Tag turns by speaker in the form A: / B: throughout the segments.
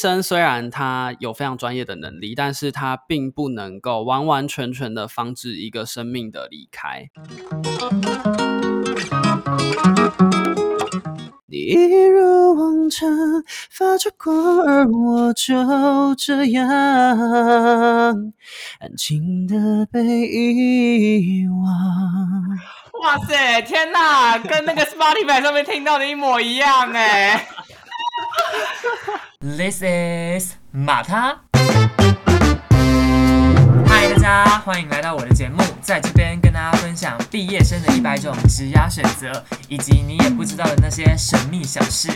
A: 生虽然他有非常专业的能力，但是他并不能够完完全全的防止一个生命的离开。你一如往常发着光，而我就这样安静的被遗忘。
B: 哇塞，天哪，跟那个 Spotify 上面听到的一模一样哎！This is 马他。嗨，大家欢迎来到我的节目，在这边跟大家分享毕业生的一百种职业选择，以及你也不知道的那些神秘小事。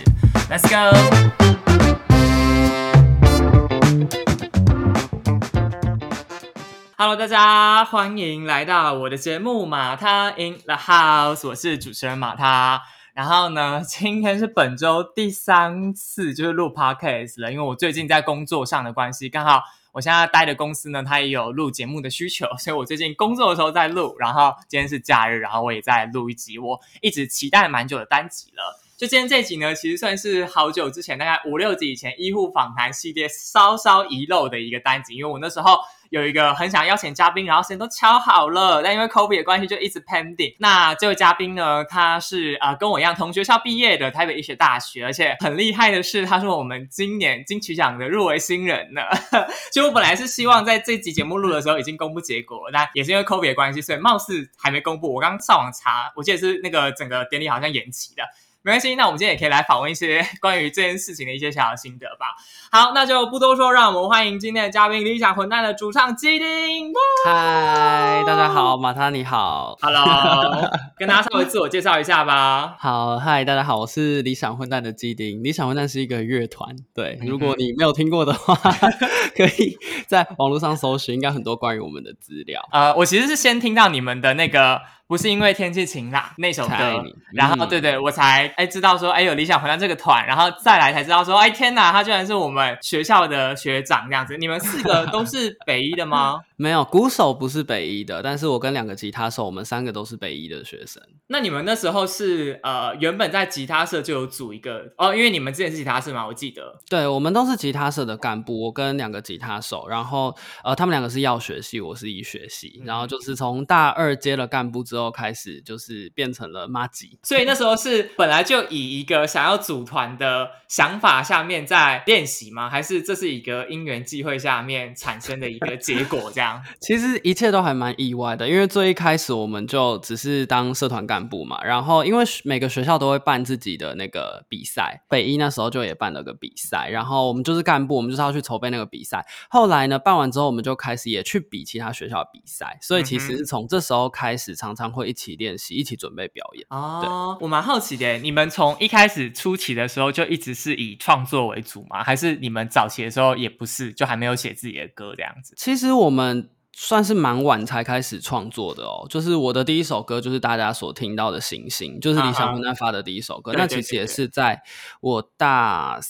B: Let's go！Hello，大家欢迎来到我的节目马他 in the house，我是主持人马他。然后呢，今天是本周第三次就是录 podcast 了，因为我最近在工作上的关系，刚好。我现在待的公司呢，它也有录节目的需求，所以我最近工作的时候在录，然后今天是假日，然后我也在录一集我一直期待蛮久的单集了。就今天这集呢，其实算是好久之前，大概五六集以前医护访谈系列稍稍遗漏的一个单集，因为我那时候。有一个很想邀请嘉宾，然后时间都敲好了，但因为 COVID 的关系就一直 pending。那这位嘉宾呢，他是啊跟我一样同学校毕业的台北医学大学，而且很厉害的是，他是我们今年金曲奖的入围新人呢。其实我本来是希望在这集节目录的时候已经公布结果，但也是因为 COVID 的关系，所以貌似还没公布。我刚上网查，我记得是那个整个典礼好像延期的。没关系，那我们今天也可以来访问一些 关于这件事情的一些小心得吧。好，那就不多说，让我们欢迎今天的嘉宾——理想混蛋的主唱基丁。
A: 嗨，大家好，马他你好
B: ，Hello，跟大家稍微自我介绍一下吧。
A: 好，嗨，大家好，我是理想混蛋的基丁。理想混蛋是一个乐团，对，如果你没有听过的话，可以在网络上搜寻，应该很多关于我们的资料。
B: 呃，我其实是先听到你们的那个。不是因为天气晴朗那首歌，然后对对，我才哎知道说哎有理想回到这个团，然后再来才知道说哎天哪，他居然是我们学校的学长这样子。你们四个都是北一的吗？
A: 没有，鼓手不是北一的，但是我跟两个吉他手，我们三个都是北一的学生。
B: 那你们那时候是呃原本在吉他社就有组一个哦，因为你们之前是吉他社嘛，我记得。
A: 对，我们都是吉他社的干部，我跟两个吉他手，然后呃他们两个是药学系，我是医学系，然后就是从大二接了干部之后开始，就是变成了妈吉。
B: 所以那时候是本来就以一个想要组团的想法下面在练习吗？还是这是一个因缘际会下面产生的一个结果这样？
A: 其实一切都还蛮意外的，因为最一开始我们就只是当社团干部嘛，然后因为每个学校都会办自己的那个比赛，北一那时候就也办了个比赛，然后我们就是干部，我们就是要去筹备那个比赛。后来呢，办完之后我们就开始也去比其他学校的比赛，所以其实是从这时候开始，常常会一起练习，一起准备表演。
B: 哦，我蛮好奇的，你们从一开始初期的时候就一直是以创作为主吗？还是你们早期的时候也不是，就还没有写自己的歌这样子？
A: 其实我们。算是蛮晚才开始创作的哦，就是我的第一首歌就是大家所听到的《星星》，就是李小混蛋发的第一首歌。那其实也是在我大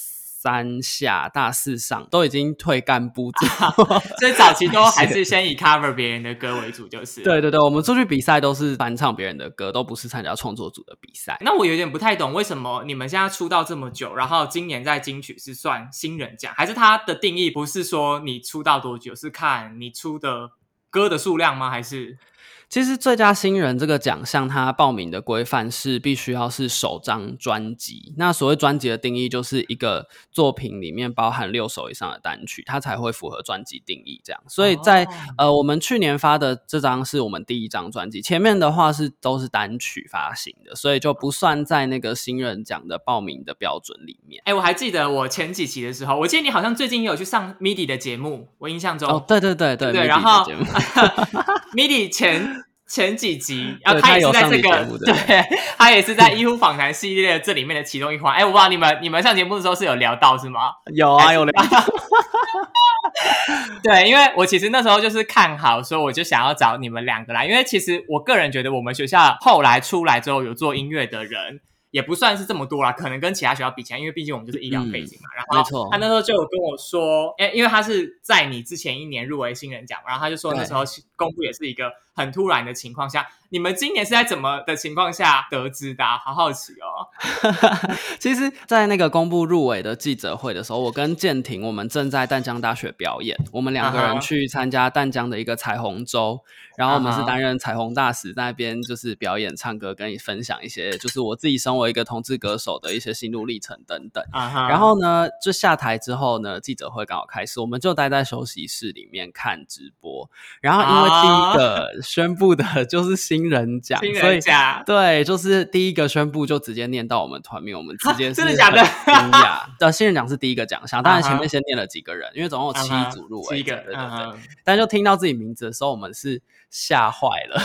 A: 三下、大四上都已经退干部，
B: 所以早期都 还是先以 cover 别人的歌为主，就是。
A: 对对对，我们出去比赛都是翻唱别人的歌，都不是参加创作组的比赛。
B: 那我有点不太懂，为什么你们现在出道这么久，然后今年在金曲是算新人奖，还是它的定义不是说你出道多久，是看你出的。歌的数量吗？还是？
A: 其实最佳新人这个奖项，它报名的规范是必须要是首张专辑。那所谓专辑的定义，就是一个作品里面包含六首以上的单曲，它才会符合专辑定义。这样，所以在呃，我们去年发的这张是我们第一张专辑，前面的话是都是单曲发行的，所以就不算在那个新人奖的报名的标准里面。
B: 哎，我还记得我前几期的时候，我记得你好像最近也有去上 MIDI 的节目，我印象中
A: 哦，对对对
B: 对对，然后 MIDI 前。前几集，然后
A: 他
B: 也是在这个，对，他也是在医护访谈系列这里面的其中一环。哎，我不知道你们你们上节目的时候是有聊到是吗？
A: 有啊，有聊。
B: 对，因为我其实那时候就是看好，所以我就想要找你们两个来。因为其实我个人觉得，我们学校后来出来之后有做音乐的人。也不算是这么多啦，可能跟其他学校比起来，因为毕竟我们就是医疗背景嘛。然后他那时候就有跟我说，哎，因为他是在你之前一年入围新人奖，然后他就说那时候公布也是一个很突然的情况下，你们今年是在怎么的情况下得知的？好好奇哦。
A: 其实，在那个公布入围的记者会的时候，我跟建廷我们正在淡江大学表演，我们两个人去参加淡江的一个彩虹周，然后我们是担任彩虹大使，在那边就是表演、唱歌，跟你分享一些就是我自己身为一个同志歌手的一些心路历程等等。然后呢，就下台之后呢，记者会刚好开始，我们就待在休息室里面看直播。然后因为第一个 宣布的 就是新人奖，新人奖对，就是第一个宣布就直接念到我们团名，我们直接
B: 真的假的？
A: 惊讶 的新人奖是第一个奖项，当然前面先念了几个人，因为总共有七组入围，
B: 七个，
A: 对对对。但就听到自己名字的时候，我们是吓坏了，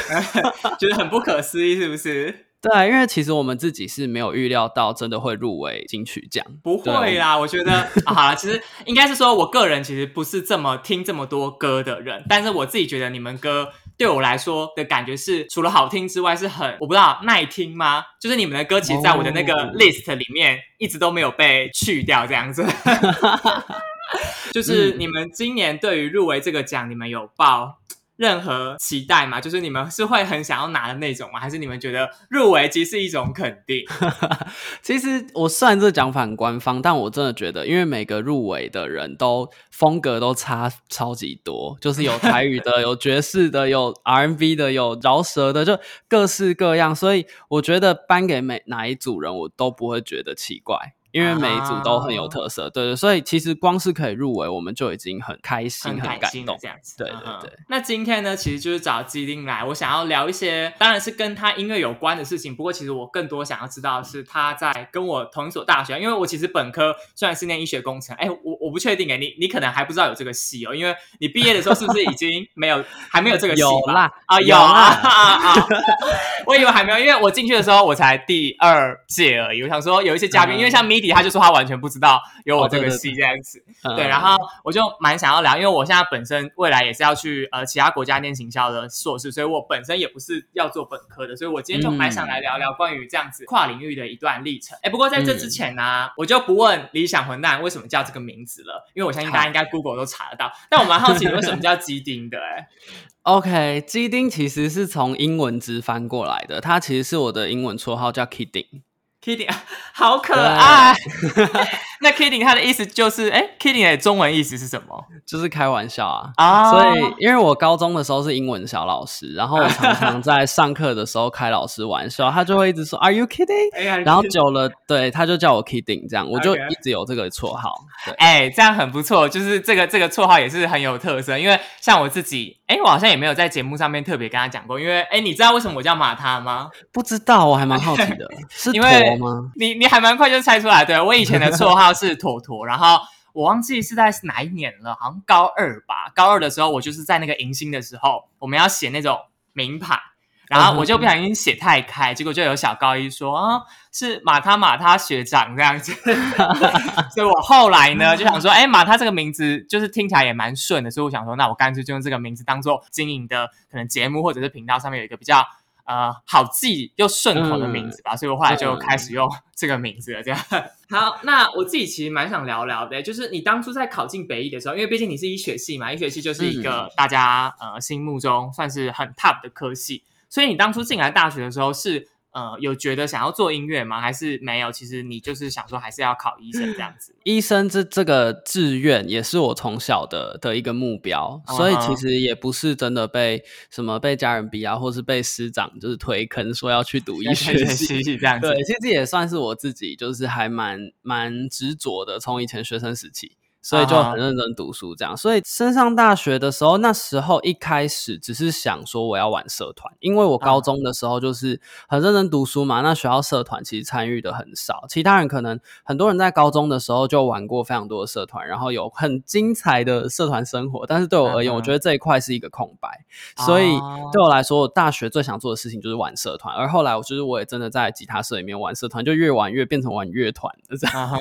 B: 觉得很不可思议，是不是？
A: 对，因为其实我们自己是没有预料到真的会入围金曲奖，
B: 不会啦。我觉得好了，其实应该是说，我个人其实不是这么听这么多歌的人，但是我自己觉得你们歌对我来说的感觉是，除了好听之外，是很我不知道耐听吗？就是你们的歌，其实在我的那个 list 里面一直都没有被去掉，这样子。就是你们今年对于入围这个奖，你们有报？任何期待嘛，就是你们是会很想要拿的那种吗？还是你们觉得入围即是一种肯定？
A: 其实我虽然这讲反官方，但我真的觉得，因为每个入围的人都风格都差超级多，就是有台语的，有爵士的，有 R&B 的，有饶舌的，就各式各样。所以我觉得颁给每哪一组人，我都不会觉得奇怪。因为每一组都很有特色，对对，所以其实光是可以入围，我们就已经很开心、
B: 很
A: 感动
B: 这样子。
A: 对对对。
B: 那今天呢，其实就是找基丁来，我想要聊一些，当然是跟他音乐有关的事情。不过，其实我更多想要知道是他在跟我同一所大学，因为我其实本科虽然是念医学工程，哎，我我不确定哎，你你可能还不知道有这个系哦，因为你毕业的时候是不是已经没有 还没有这个系
A: 有啦
B: 啊有啊，我以为还没有，因为我进去的时候我才第二届而已。我想说有一些嘉宾，因为像 MIDI 他就说他完全。不知道有我这个戏这样子，对，然后我就蛮想要聊，因为我现在本身未来也是要去呃其他国家念行销的硕士，所以我本身也不是要做本科的，所以我今天就蛮想来聊聊关于这样子跨领域的一段历程。哎，不过在这之前呢，我就不问理想混蛋为什么叫这个名字了，因为我相信大家应该 Google 都查得到。但我蛮好奇你为什么叫鸡丁的？哎，
A: OK，鸡丁其实是从英文直翻过来的，它其实是我的英文绰号叫 Kidding。
B: Kidding，好可爱。那 Kidding 他的意思就是，哎，Kidding 的中文意思是什么？
A: 就是开玩笑啊。啊，所以因为我高中的时候是英文小老师，然后我常常在上课的时候开老师玩笑，他就会一直说 Are you kidding？然后久了，对，他就叫我 Kidding，这样我就一直有这个绰号。对，
B: 哎，这样很不错，就是这个这个绰号也是很有特色。因为像我自己，哎，我好像也没有在节目上面特别跟他讲过。因为，哎，你知道为什么我叫马他吗？
A: 不知道，我还蛮好奇的。是
B: 因为
A: 吗？
B: 你你还蛮快就猜出来。对我以前的绰号是妥妥，然后我忘记是在哪一年了，好像高二吧。高二的时候，我就是在那个迎新的时候，我们要写那种名牌，然后我就不小心写太开，结果就有小高一说啊，是马他马他学长这样子。所以我后来呢 就想说，哎，马他这个名字就是听起来也蛮顺的，所以我想说，那我干脆就用这个名字当做经营的可能节目或者是频道上面有一个比较。呃，好记又顺口的名字吧，所以我后来就开始用 这个名字了。这样 好，那我自己其实蛮想聊聊的，就是你当初在考进北医的时候，因为毕竟你是医学系嘛，医学系就是一个大家呃心目中算是很 top 的科系，所以你当初进来大学的时候是。呃，有觉得想要做音乐吗？还是没有？其实你就是想说，还是要考医生这样子。
A: 医生这这个志愿也是我从小的的一个目标，所以其实也不是真的被什么被家人逼啊，或是被师长就是推坑说要去读医学系
B: 这样子。
A: 对，其实也算是我自己就是还蛮蛮执着的，从以前学生时期。所以就很认真读书，这样。所以升上大学的时候，那时候一开始只是想说我要玩社团，因为我高中的时候就是很认真读书嘛。那学校社团其实参与的很少，其他人可能很多人在高中的时候就玩过非常多的社团，然后有很精彩的社团生活。但是对我而言，我觉得这一块是一个空白。所以对我来说，我大学最想做的事情就是玩社团。而后来，我就是我也真的在吉他社里面玩社团，就越玩越变成玩乐团这样。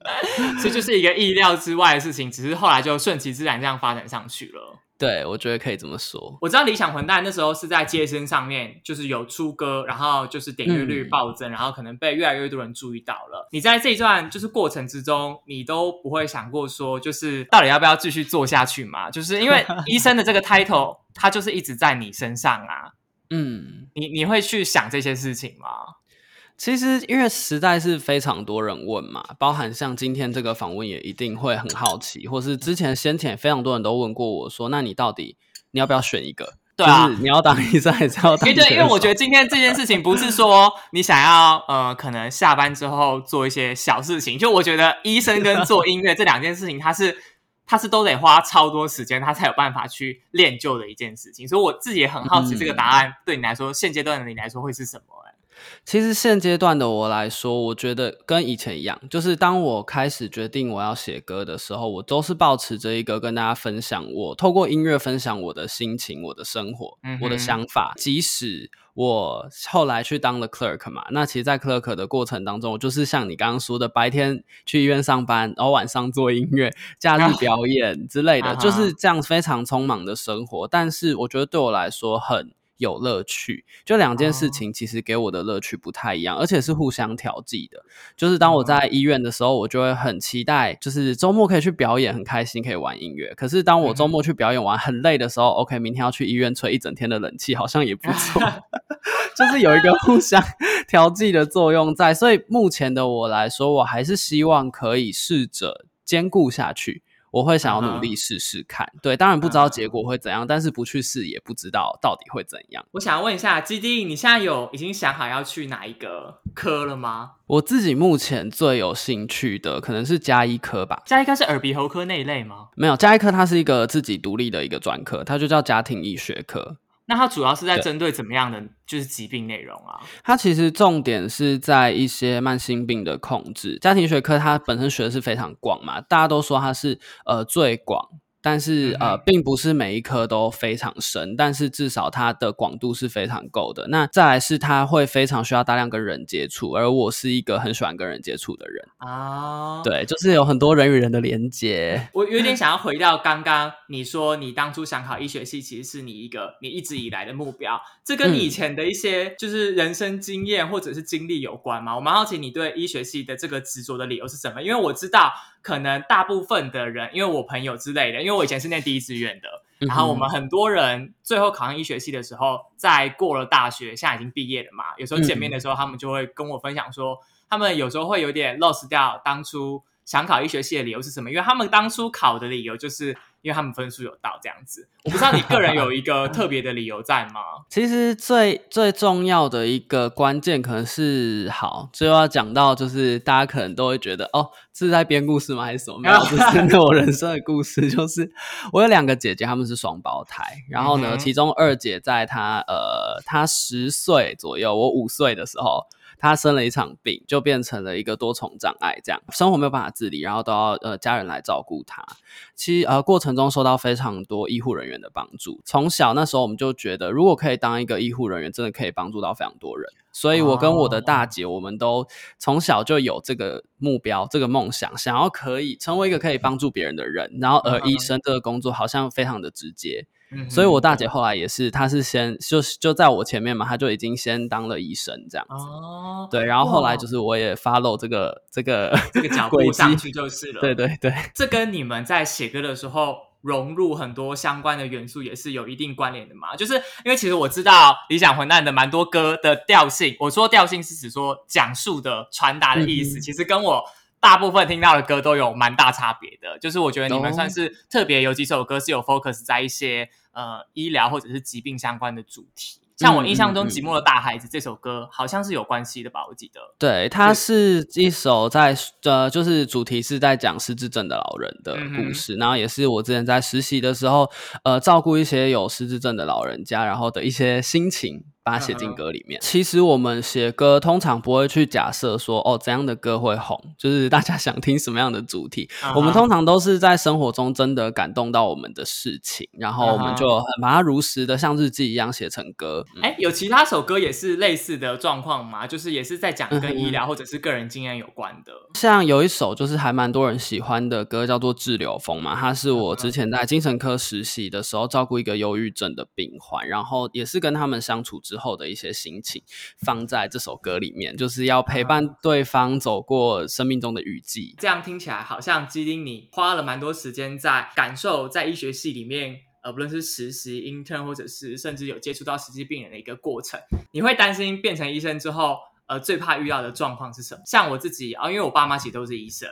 B: 这就是一个意料之外的事情，只是后来就顺其自然这样发展上去了。
A: 对，我觉得可以这么说。
B: 我知道理想混蛋那时候是在街声上面，就是有出歌，然后就是点阅率暴增，然后可能被越来越多人注意到了。你在这一段就是过程之中，你都不会想过说，就是到底要不要继续做下去嘛？就是因为医生的这个 title，它就是一直在你身上啊。嗯，你你会去想这些事情吗？
A: 其实因为实在是非常多人问嘛，包含像今天这个访问也一定会很好奇，或是之前先前非常多人都问过我说，那你到底你要不要选一个？
B: 对啊
A: 就是你要当医生还是要当
B: 因为对，因为我觉
A: 得
B: 得今天这件事情不是说 你想要呃，可能下班之后做一些小事情，就我觉得医生跟 做音乐这两件事情，它是他是都得花超多时间，他才有办法去练就的一件事情。所以我自己也很好奇，
A: 嗯
B: 这个答案对你来说，现阶段的你来说会是什么、欸？
A: 其实现阶段的我来说，我觉得跟以前一样，就是当我开始决定我要写歌的时候，我都是保持着一个跟大家分享我透过音乐分享我的心情、我的生活、
B: 嗯
A: 我的想法。即使我后来去当了 clerk 嘛，那其实，在 clerk 的过程当中，我就是像你刚刚说的，白天去医院上班，然后晚上做音乐，假日表演之类的，
B: 啊
A: 就是这样非常匆忙的生活。但是我觉得对我来说很。有乐趣，就两件事
B: 哦
A: 情其实给我的乐趣不太一样，而且是互相调剂的。就是当我在医院的时候，我就会很期待，就是周末可以去表演，很开心可以玩音乐。可是当我周末去表演完很累的时候，OK，明天要去医院吹一整天的冷气，好像也不错。就是有一个互相调剂的作用在，所以目前的我来说，我还是希望可以试着兼顾下去。我会想要努力试试看，对，当然不知道结果会怎样，但是不去试也不知道到底会怎样。
B: 我想问一下，基地，你现在有已经想好要去哪一个科了吗？
A: 我自己目前最有兴趣的可能是加医科吧，
B: 加医科是耳鼻喉科那一类吗？
A: 没有加医科，它是一个自己独立的一个专科，它就叫家庭医学科。
B: 那它主要是在针对怎么样的就是疾病内容啊？
A: 它其实重点是在一些慢性病的控制。家庭学科它本身学的是非常广嘛，大家都说它是呃最广，但是呃并不是每一科都非常深，但是至少它的广度是非常够的。那再来是它会非常需要大量跟人接触，而我是一个很喜欢跟人接触的人，
B: 啊，，
A: 对，就是有很多人与人的连接。
B: 我有点想要回到刚刚你说你当初想考医学系，其实是你一个你一直以来的目标，这跟你以前的一些就是人生经验或者是经历有关吗？我蛮好奇你对医学系的这个执着的理由是什么？因为我知道可能大部分的人，因为我朋友之类的，因为我以前是念第一志愿的，然后我们很多人最后考上医学系的时候，在过了大学，现在已经毕业了嘛，有时候见面的时候，他们就会跟我分享说，他们有时候会有点 lost 掉当初想考医学系的理由是什么，因为他们当初考的理由就是因为他们分数有到这样子。我不知道你个人有一个 特别的理由在吗？
A: 其实最最重要的一个关键可能是好，最后要讲到就是大家可能都会觉得哦，这是在编故事吗？还是什么？没有，这是真的我人生的故事。就是我有两个姐姐，她们是双胞胎，然后呢，
B: 嗯
A: 其中二姐在她呃她十岁左右，我五岁的时候。她生了一场病，就变成了一个多重障碍，这样生活没有办法自理，然后都要呃家人来照顾他。其实呃过程中受到非常多医护人员的帮助。从小那时候我们就觉得，如果可以当一个医护人员，真的可以帮助到非常多人。所以我跟我的大姐，我们都从小就有这个目标、这个梦想，想要可以成为一个可以帮助别人的人。然后而医生这个工作好像非常的直接，
B: 嗯
A: 所以我大姐后来也是，她是先就是就在我前面嘛，她就已经先当了医生这样子。
B: 哦，
A: 对，然后后来就是我也 follow 这个这个
B: 这个脚 步上去就是了。
A: 对对对，
B: 这跟你们在写歌的时候融入很多相关的元素也是有一定关联的嘛？就是因为其实我知道理想混蛋的蛮多歌的调性，我说调性是指说讲述的传达的意思，
A: 嗯
B: 其实跟我。大部分听到的歌都有蛮大差别的，就是我觉得你们
A: 哦
B: 算是特别有几首歌是有 focus 在一些呃医疗或者是疾病相关的主题。像我印象中，寂寞的大孩子》这首歌好像是有关系的吧？我记得。
A: 对，它是一首在呃，就是主题是在讲失智症的老人的故事，然后也是我之前在实习的时候，呃，照顾一些有失智症的老人家，然后的一些心情。把它写进歌里面。其实我们写歌通常不会去假设说，哦，怎样的歌会红，就是大家想听什么样的主题。我们通常都是在生活中真的感动到我们的事情，然后我们就很把它如实的像日记一样写成歌。嗯
B: 哎，有其他首歌也是类似的状况吗？就是也是在讲跟医疗或者是个人经验有关的。
A: 像有一首就是还蛮多人喜欢的歌，叫做《滞留风》嘛，它是我之前在精神科实习的时候照顾一个忧郁症的病患，然后也是跟他们相处之后的一些心情放在这首歌里面，就是要陪伴对方走过生命中的雨季。
B: 这样听起来好像基丁你花了蛮多时间在感受在医学系里面，呃，不论是实习、intern 或者是甚至有接触到实际病人的一个过程。你会担心变成医生之后，呃最怕遇到的状况是什么？像我自己啊，因为我爸妈其实都是医生。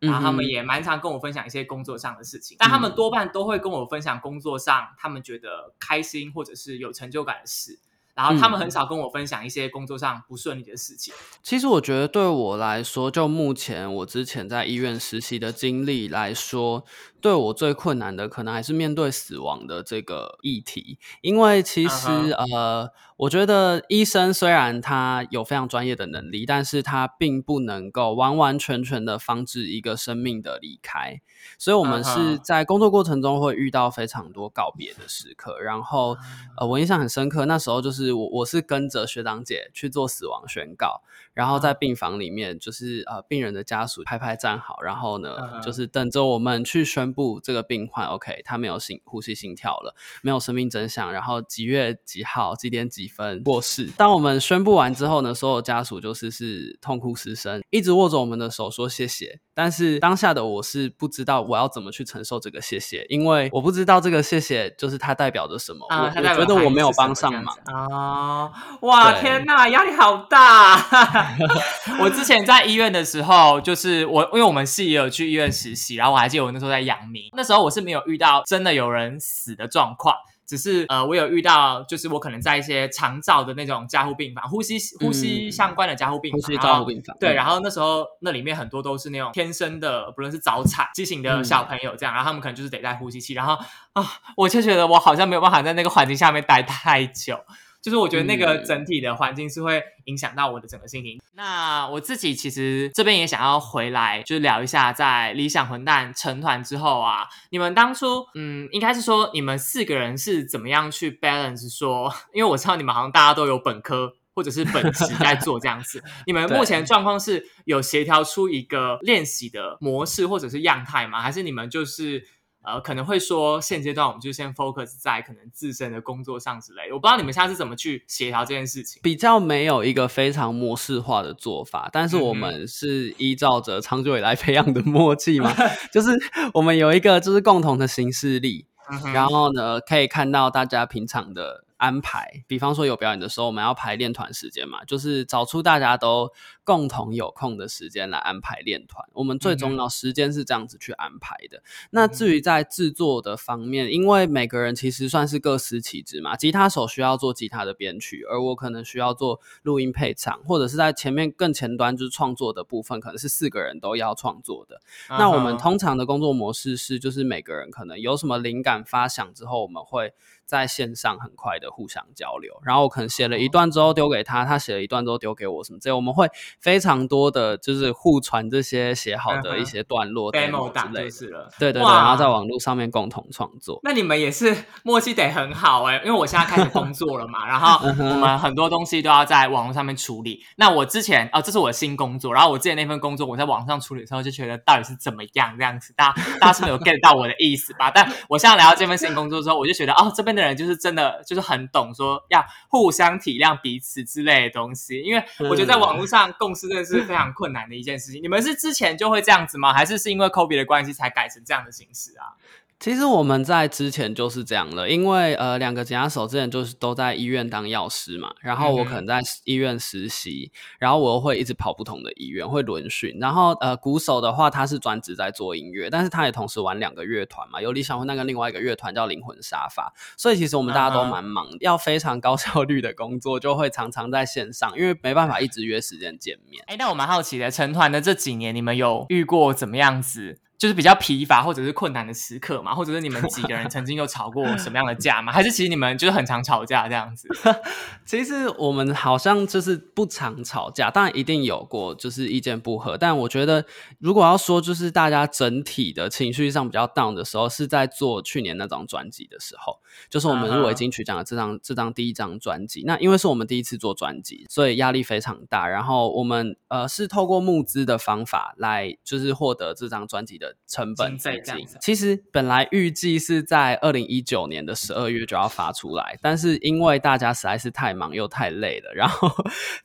B: 然后他们也蛮常跟我分享一些工作上的事情，但他们多半都会跟我分享工作上他们觉得开心或者是有成就感的事。然后他们很少跟我分享一些工作上不顺利的事情。
A: 其实我觉得对我来说，就目前我之前在医院实习的经历来说，对我最困难的可能还是面对死亡的这个议题。因为其实呃，我觉得医生虽然他有非常专业的能力，但是他并不能够完完全全的防止一个生命的离开。所以，我们是在工作过程中会遇到非常多告别的时刻。然后，呃，我印象很深刻，那时候就是我我是跟着学长姐去做死亡宣告，然后在病房里面，就是呃，病人的家属排排站好，然后呢，就是等着我们去宣布这个病患 OK，他没有心呼吸心跳了，没有生命真相，然后几月几号几点几分过世。当我们宣布完之后呢，所有家属就是是痛哭失声，一直握着我们的手说谢谢。但是当下的我是不知道我要怎么去承受这个谢谢，因为我不知道这个谢谢就是它代表着什么。我我觉得我没有帮上忙
B: 啊！哇，天哪，压力好大！我之前在医院的时候，就是我因为我们系也有去医院实习，然后我还记得我那时候在阳明，那时候我是没有遇到真的有人死的状况。只是呃，我有遇到，就是我可能在一些长照的那种加护病房，呼吸呼吸相关的加护病房，
A: 呼吸加护病房。
B: 对，然后那时候那里面很多都是那种天生的，不论是早产畸形的小朋友这样，然后他们可能就是得戴呼吸器，然后啊，我就觉得我好像没有办法在那个环境下面待太久。就是我觉得那个整体的环境是会影响到我的整个心情。那我自己其实这边也想要回来，就是聊一下，在理想混蛋成团之后啊，你们当初嗯，应该是说你们四个人是怎么样去 balance？说，因为我知道你们好像大家都有本科或者是本职在 做这样子，你们目前状况是有协调出一个练习的模式或者是样态吗？还是你们就是？呃，可能会说现阶段我们就先 focus 在可能自身的工作上之类。我不知道你们现在是怎么去协调这件事情，
A: 比较没有一个非常模式化的做法，但是我们是依照着长久以来培养的默契嘛，就是我们有一个就是共同的形式力，然后呢可以看到大家平常的。安排，比方说有表演的时候，我们要排练团时间嘛，就是找出大家都共同有空的时间来安排练团。我们最重要时间是这样子去安排的。那至于在制作的方面，因为每个人其实算是各司其职嘛，吉他手需要做吉他的编曲，而我可能需要做录音配唱，或者是在前面更前端就是创作的部分，可能是四个人都要创作的。那我们通常的工作模式是，就是每个人可能有什么灵感发想之后，我们会。在线上很快的互相交流，然后我可能写了一段之后丢给他，他写了一段之后丢给我，什么这我们会非常多的就是互传这些写好的一些段落
B: demo 档类
A: 似了，对对对，然后在网络上面共同创作。
B: 那你们也是默契得很好哎，因为我现在开始工作了嘛，然后我们很多东西都要在网络上面处理。那我之前哦，这是我的新工作，然后我之前那份工作我在网上处理的时候就觉得到底是怎么样这样子，大家大家是没有 get 到我的意思吧？但我现在来到这份新工作之后，我就觉得哦，这边的人就是真的。就是很懂说要互相体谅彼此之类的东西，因为我觉得在网络上共识真的是非常困难的一件事情。你们是之前就会这样子吗？还是是因为 Kobe 的关系才改成这样的形式啊？
A: 其实我们在之前就是这样了，因为呃，两个吉他手之前就是都在医院当药师嘛，然后我可能在医院实习，然后我又会一直跑不同的医院，会轮训。然后呃，鼓手的话他是专职在做音乐，但是他也同时玩两个乐团嘛，有理想混那个另外一个乐团叫灵魂沙发，所以其实我们大家都蛮忙，要非常高效率的工作，就会常常在线上，因为没办法一直约时间见面。
B: 哎，那我蛮好奇的，成团的这几年，你们有遇过怎么样子？就是比较疲乏或者是困难的时刻嘛，或者是你们几个人曾经有吵过什么样的架吗？还是其实你们就是很常吵架这样子？
A: 其实我们好像就是不常吵架，当然一定有过就是意见不合。但我觉得如果要说就是大家整体的情绪上比较 down 的时候，是在做去年那张专辑的时候，就是我们入围金曲奖的这张这张第一张专辑。那因为是我们第一次做专辑，所以压力非常大。然后我们呃是透过募资的方法来就是获得这张专辑的。的成本资
B: 经费这样子。
A: 金其实本来预计是在二零一九年的十二月就要发出来，但是因为大家实在是太忙又太累了，然后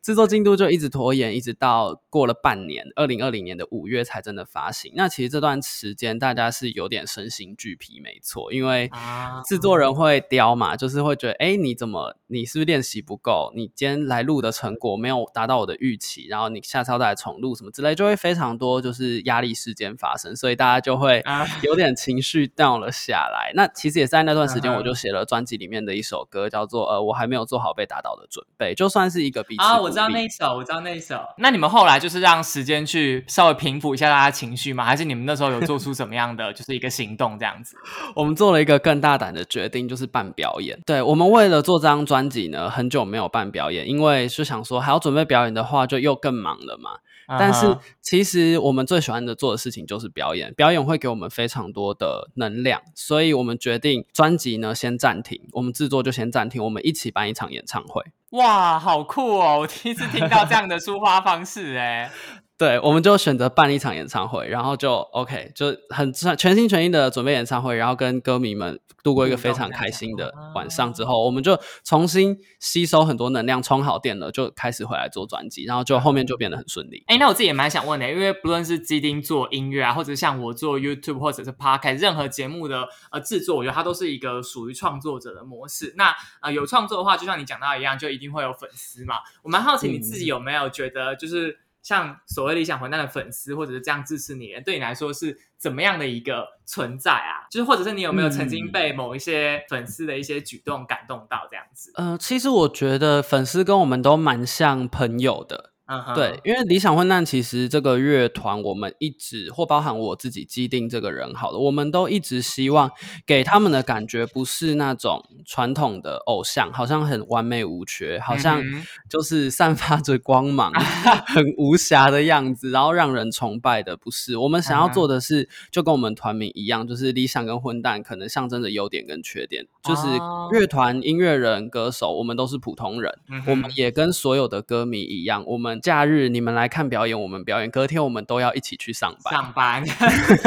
A: 制作进度就一直拖延，一直到过了半年，二零二零年的五月才真的发行。那其实这段时间大家是有点身心俱疲，没错，因为
B: 啊
A: 制作人会刁嘛，就是会觉得，哎，你怎么你是不是练习不够？你今天来录的成果没有达到我的预期，然后你下次要再来重录什么之类，就会非常多就是压力事件发生，所以大家就会
B: 啊
A: 有点情绪 down 了下来。那其实也是在那段时间，我就写了专辑里面的一首歌，叫做呃，我还没有做好被打倒的准备，就算是一个彼此
B: 啊，我知道那一首，我知道那一首。那你们后来就是让时间去稍微平复一下大家情绪吗？还是你们那时候有做出什么样的 就是一个行动这样子？
A: 我们做了一个更大胆的决定，就是办表演。对我们为了做这张专辑呢，很久没有办表演，因为是想说还要准备表演的话，就又更忙了嘛。但是其实我们最喜欢的做的事情就是表演，表演会给我们非常多的能量，所以我们决定专辑呢先暂停，我们制作就先暂停，我们一起办一场演唱会。
B: 哇，好酷哦！我第一次听到这样的抒发方式，哎，
A: 对，我们就选择办一场演唱会，然后就 OK，就很全心全意的准备演唱会，然后跟歌迷们度过一个非常开心的晚上之后，我们就重新吸收很多能量，充好电了，就开始回来做专辑，然后就后面就变得很顺利。
B: 哎，那我自己也蛮想问的，因为不论是基丁做音乐啊，或者像我做 YouTube 或者是 Podcast，任何节目的呃制作，我觉得它都是一个属于创作者的模式。那呃有创作的话，就像你讲到一样，就一定会有粉丝嘛。我蛮好奇你自己有没有觉得，就是像所谓理想混蛋的粉丝，或者是这样支持你的人，对你来说是怎么样的一个存在啊？就是或者是你有没有曾经
A: 嗯
B: 被某一些粉丝的一些举动感动到这样子？
A: 呃，其实我觉得粉丝跟我们都蛮像朋友的，对，因为理想混蛋其实这个乐团，我们一直或包含我自己既定这个人好了，我们都一直希望给他们的感觉不是那种传统的偶像，好像很完美无缺，好像 就是散发着光芒，很无瑕的样子，然后让人崇拜的不是。我们想要做的是，就跟我们团名一样，就是理想跟混蛋可能象征着优点跟缺点，就是
B: 哦。
A: 乐团、音乐人、歌手，我们都是普通人。我们也跟所有的歌迷一样，我们假日你们来看表演，我们表演，隔天我们都要一起去上班。
B: 上班。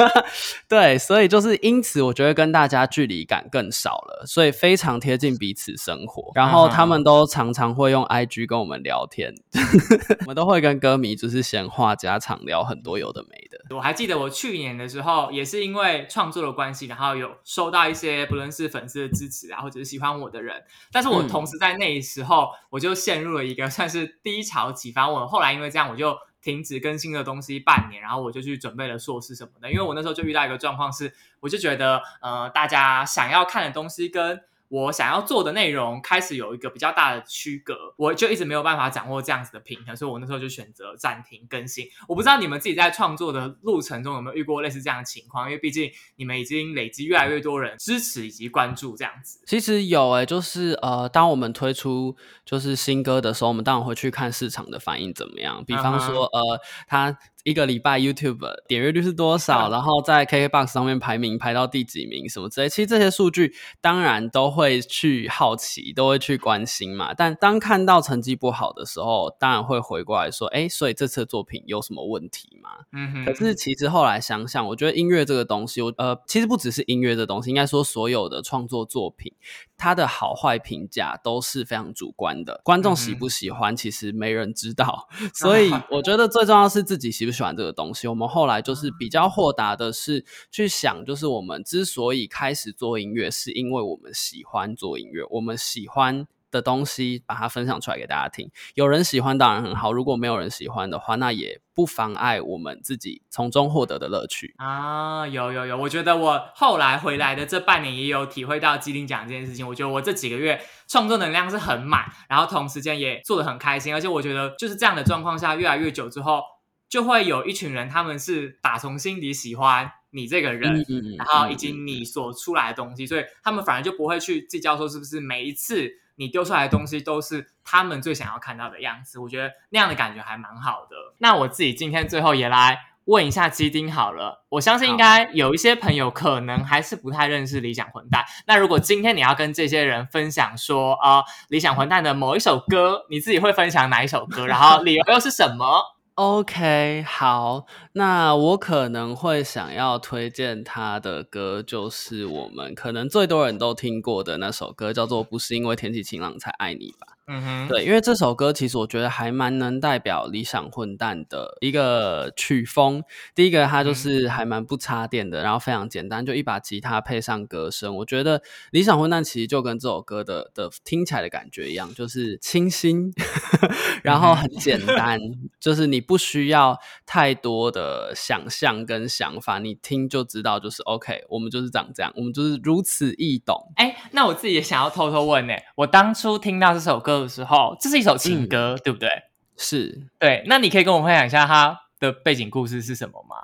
A: 对，所以就是因此，我觉得跟大家距离感更少了，所以非常贴近彼此生活。然后他们都常常会用 IG 跟我们聊天，我们都会跟歌迷就是闲话家常，聊很多有的没的。
B: 我还记得我去年的时候，也是因为创作的关系，然后有收到一些不论是粉丝的支持啊，或者是喜欢我的人，但是我
A: 嗯
B: 同时在那时候，我就陷入了一个算是低潮期。反正我后来因为这样，我就停止更新的东西半年，然后我就去准备了硕士什么的。因为我那时候就遇到一个状况是，我就觉得呃，大家想要看的东西跟我想要做的内容开始有一个比较大的区隔，我就一直没有办法掌握这样子的平衡，所以我那时候就选择暂停更新。我不知道你们自己在创作的路程中有没有遇过类似这样的情况，因为毕竟你们已经累积越来越多人支持以及关注这样子。
A: 其实有诶、就是呃，当我们推出就是新歌的时候，我们当然会去看市场的反应怎么样。比方说，呃，它一个礼拜 YouTube 点阅率是多少，
B: 嗯
A: 然后在 KKBox 上面排名排到第几名什么之类。其实这些数据当然都会去好奇，都会去关心嘛。但当看到成绩不好的时候，当然会回过来说，哎，所以这次的作品有什么问题吗？
B: 嗯哼，
A: 可是其实后来想想，我觉得音乐这个东西，我呃，其实不只是音乐这东西，应该说所有的创作作品，它的好坏评价都是非常主观的。观众喜不喜欢，其实没人知道。所以我觉得最重要是自己喜不喜欢这个东西。我们后来就是比较豁达的是去想，就是我们之所以开始做音乐，是因为我们喜欢做音乐，我们喜欢。的东西把它分享出来给大家听，有人喜欢当然很好，如果没有人喜欢的话，那也不妨碍我们自己从中获得的乐趣。
B: 啊，有有有，我觉得我后来回来的这半年也有体会到机灵奖这件事情。我觉得我这几个月创作能量是很满，然后同时间也做的很开心，而且我觉得就是这样的状况下，越来越久之后，就会有一群人他们是打从心底喜欢你这个人，然后以及你所出来的东西，所以他们反而就不会去计较说是不是每一次你丢出来的东西都是他们最想要看到的样子。我觉得那样的感觉还蛮好的。那我自己今天最后也来问一下基丁好了，我相信应该有一些朋友可能还是不太认识理想混蛋。那如果今天你要跟这些人分享说，呃，理想混蛋的某一首歌，你自己会分享哪一首歌？然后理由又是什么？
A: OK，好，那我可能会想要推荐他的歌，就是我们可能最多人都听过的那首歌，叫做《不是因为天气晴朗才爱你》吧。
B: 嗯哼，
A: 对，因为这首歌其实我觉得还蛮能代表理想混蛋的一个曲风。第一个，它就是还蛮不插电的，然后非常简单，就一把吉他配上歌声。我觉得理想混蛋其实就跟这首歌的的听起来的感觉一样，就是清新，然后很简单，就是你不需要太多的想象跟想法，你听就知道，就是 OK，我们就是长这样，我们就是如此易懂。
B: 哎，那我自己也想要偷偷问呢，我当初听到这首歌。的时候，这是一首情歌，对不对？
A: 是
B: 对。那你可以跟我分享一下它的背景故事是什么吗？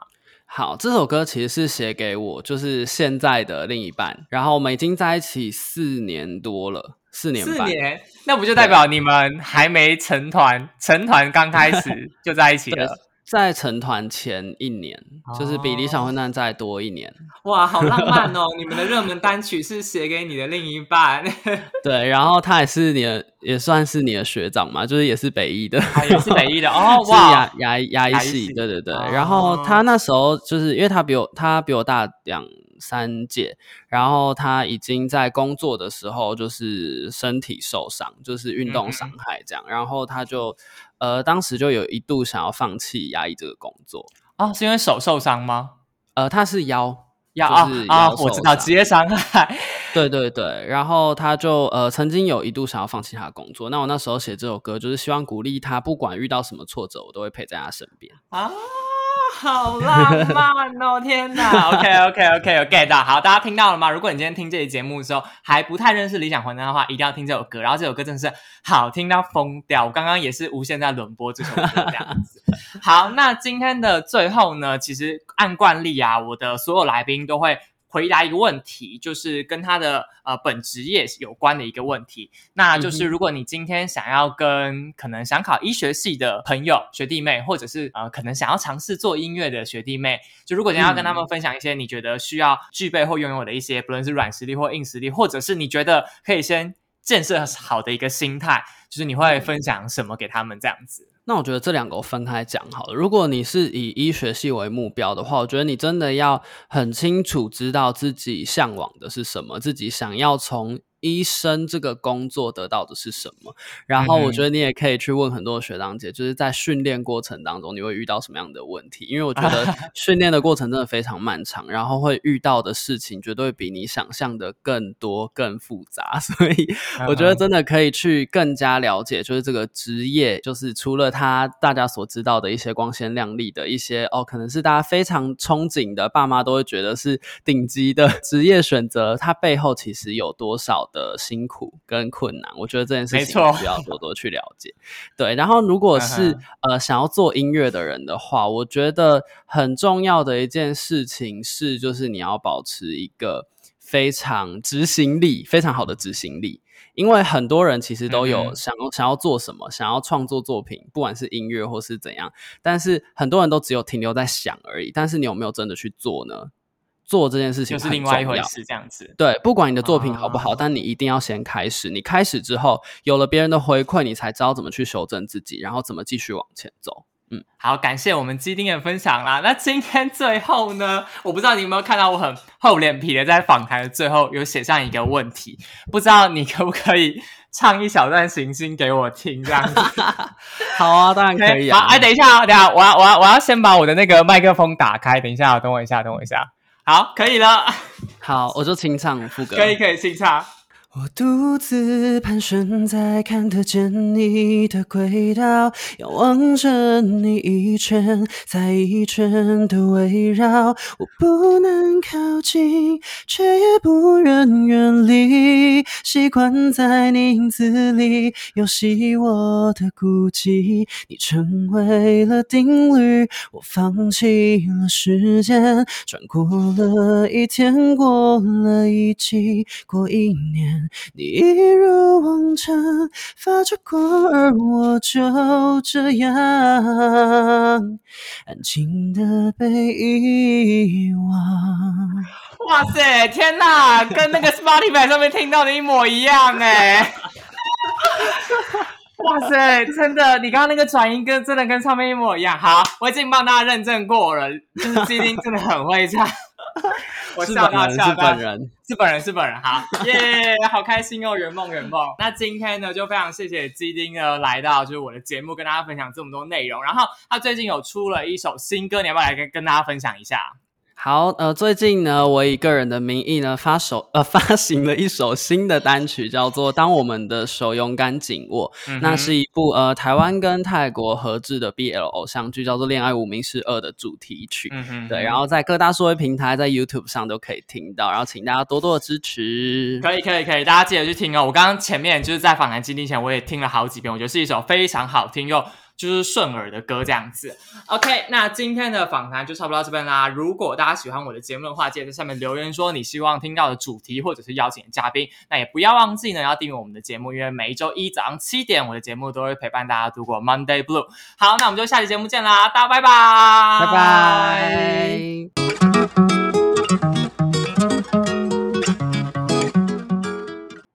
A: 好，这首歌其实是写给我，就是现在的另一半。然后我们已经在一起四年多了，四年
B: 四年，那不就代表你们还没成团？成团刚开始就在一起了。
A: 在成团前一年，就是比理想混蛋再多一年。
B: 哇，好浪漫哦！你们的热门单曲是写给你的另一半。
A: 对，然后他也是你的，也算是你的学长嘛，就是也是北艺的，他
B: 也是北艺的哦。哇，
A: 牙牙牙医系，对对对。然后他那时候就是因为他比我，他比我大两三届，然后他已经在工作的时候就是身体受伤，就是运动伤害这样，然后他就。呃，当时就有一度想要放弃牙医这个工作
B: 啊，是因为手受伤吗？
A: 呃，他是腰，
B: 腰
A: 啊，
B: 我知道职业伤害。
A: 对对对，然后他就呃曾经有一度想要放弃他的工作。那我那时候写这首歌，就是希望鼓励他，不管遇到什么挫折，我都会陪在他身边
B: 啊。好浪漫哦！天哪，OK OK OK OK 的，好，大家听到了吗？如果你今天听这期节目的时候还不太认识理想混蛋的话，一定要听这首歌。然后这首歌真的是好听到疯掉，我刚刚也是无限在轮播这首歌这样子。好，那今天的最后呢，其实按惯例啊，我的所有来宾都会。回答一个问题，就是跟他的呃本职业有关的一个问题，那就是如果你今天想要跟可能想考医学系的朋友学弟妹，或者是呃可能想要尝试做音乐的学弟妹，就如果你要跟他们分享一些你觉得需要具备或拥有的一些，不论是软实力或硬实力，或者是你觉得可以先建设好的一个心态，就是你会分享什么给他们这样子？
A: 那我觉得这两个我分开讲好了。如果你是以医学系为目标的话，我觉得你真的要很清楚知道自己向往的是什么，自己想要从。医生这个工作得到的是什么？然后我觉得你也可以去问很多学长姐，就是在训练过程当中你会遇到什么样的问题？因为我觉得 训练的过程真的非常漫长，然后会遇到的事情绝对比你想象的更多、更复杂。所以我觉得真的可以去更加了解，就是这个职业，就是除了他大家所知道的一些光鲜亮丽的一些哦，可能是大家非常憧憬的，爸妈都会觉得是顶级的职业选择，它背后其实有多少？的辛苦跟困难，我觉得这件事情需要多多去了解。对，然后如果是呃想要做音乐的人的话，我觉得很重要的一件事情是，就是你要保持一个非常执行力非常好的执行力，因为很多人其实都有想想要做什么，想要创作作品，不管是音乐或是怎样，但是很多人都只有停留在想而已。但是你有没有真的去做呢？做这件事情
B: 就是另外一回事，这样子。
A: 对，不管你的作品好不好，但你一定要先开始。你开始之后，有了别人的回馈，你才知道怎么去修正自己，然后怎么继续往前走。嗯，
B: 好，感谢我们基丁的分享啦。那今天最后呢，我不知道你有没有看到，我很厚脸皮的在访谈的最后有写上一个问题，不知道你可不可以唱一小段行星给我听？这样子。
A: 好啊，当然可以啊。
B: 哎，等一下啊，等下，我要，我要，我要先把我的那个麦克风打开。等一下，等我一下，等我一下。好，可以了。
A: 好，我就清唱副歌。
B: 可以，可以清唱。
A: 我独自盘旋在看得见你的轨道，仰望着你一圈再一圈的围绕。我不能靠近，却也不愿远离，习惯在你影子里游戏我的孤寂。你成为了定律，我放弃了时间，转过了一天，过了一季，过一年。你一如往常发着光，而我就这样安静的被遗忘。
B: 哇塞，天哪，跟那个 Spotify 上面听到的一模一样哎！哇塞，真的，你刚刚那个转音跟真的跟上面一模一样。好，我已经帮大家认证过了，就是基丁真的很会唱。我
A: 是
B: 笑到笑到，是
A: 本人。
B: 是本人是本人，好 耶好开心哦，圆梦圆梦。那今天呢，就非常谢谢基丁呢来到就是我的节目，跟大家分享这么多内容。然后他最近有出了一首新歌，你要不要来跟跟大家分享一下？
A: 好，呃，最近呢，我以个人的名义呢发首呃 发行了一首新的单曲，叫做《当我们的手勇敢紧握》。
B: 嗯
A: 那是一部呃台湾跟泰国合制的 BL 偶像剧，叫做《恋爱无名氏二》的主题曲。
B: 嗯哼
A: 对，然后在各大数位平台，在 YouTube 上都可以听到，然后请大家多多的支持。
B: 可以可以可以，大家记得去听哦。我刚刚前面就是在访谈基地前，我也听了好几遍，我觉得是一首非常好听又就是顺耳的歌这样子。OK，那今天的访谈就差不多到这边啦。如果大家喜欢我的节目的话，记得在下面留言说你希望听到的主题或者是邀请的嘉宾。那也不要忘记呢要订阅我们的节目，因为每一周一早上七点，我的节目都会陪伴大家度过 Monday Blue。好，那我们就下期节目见啦，大家拜拜，
A: 拜拜。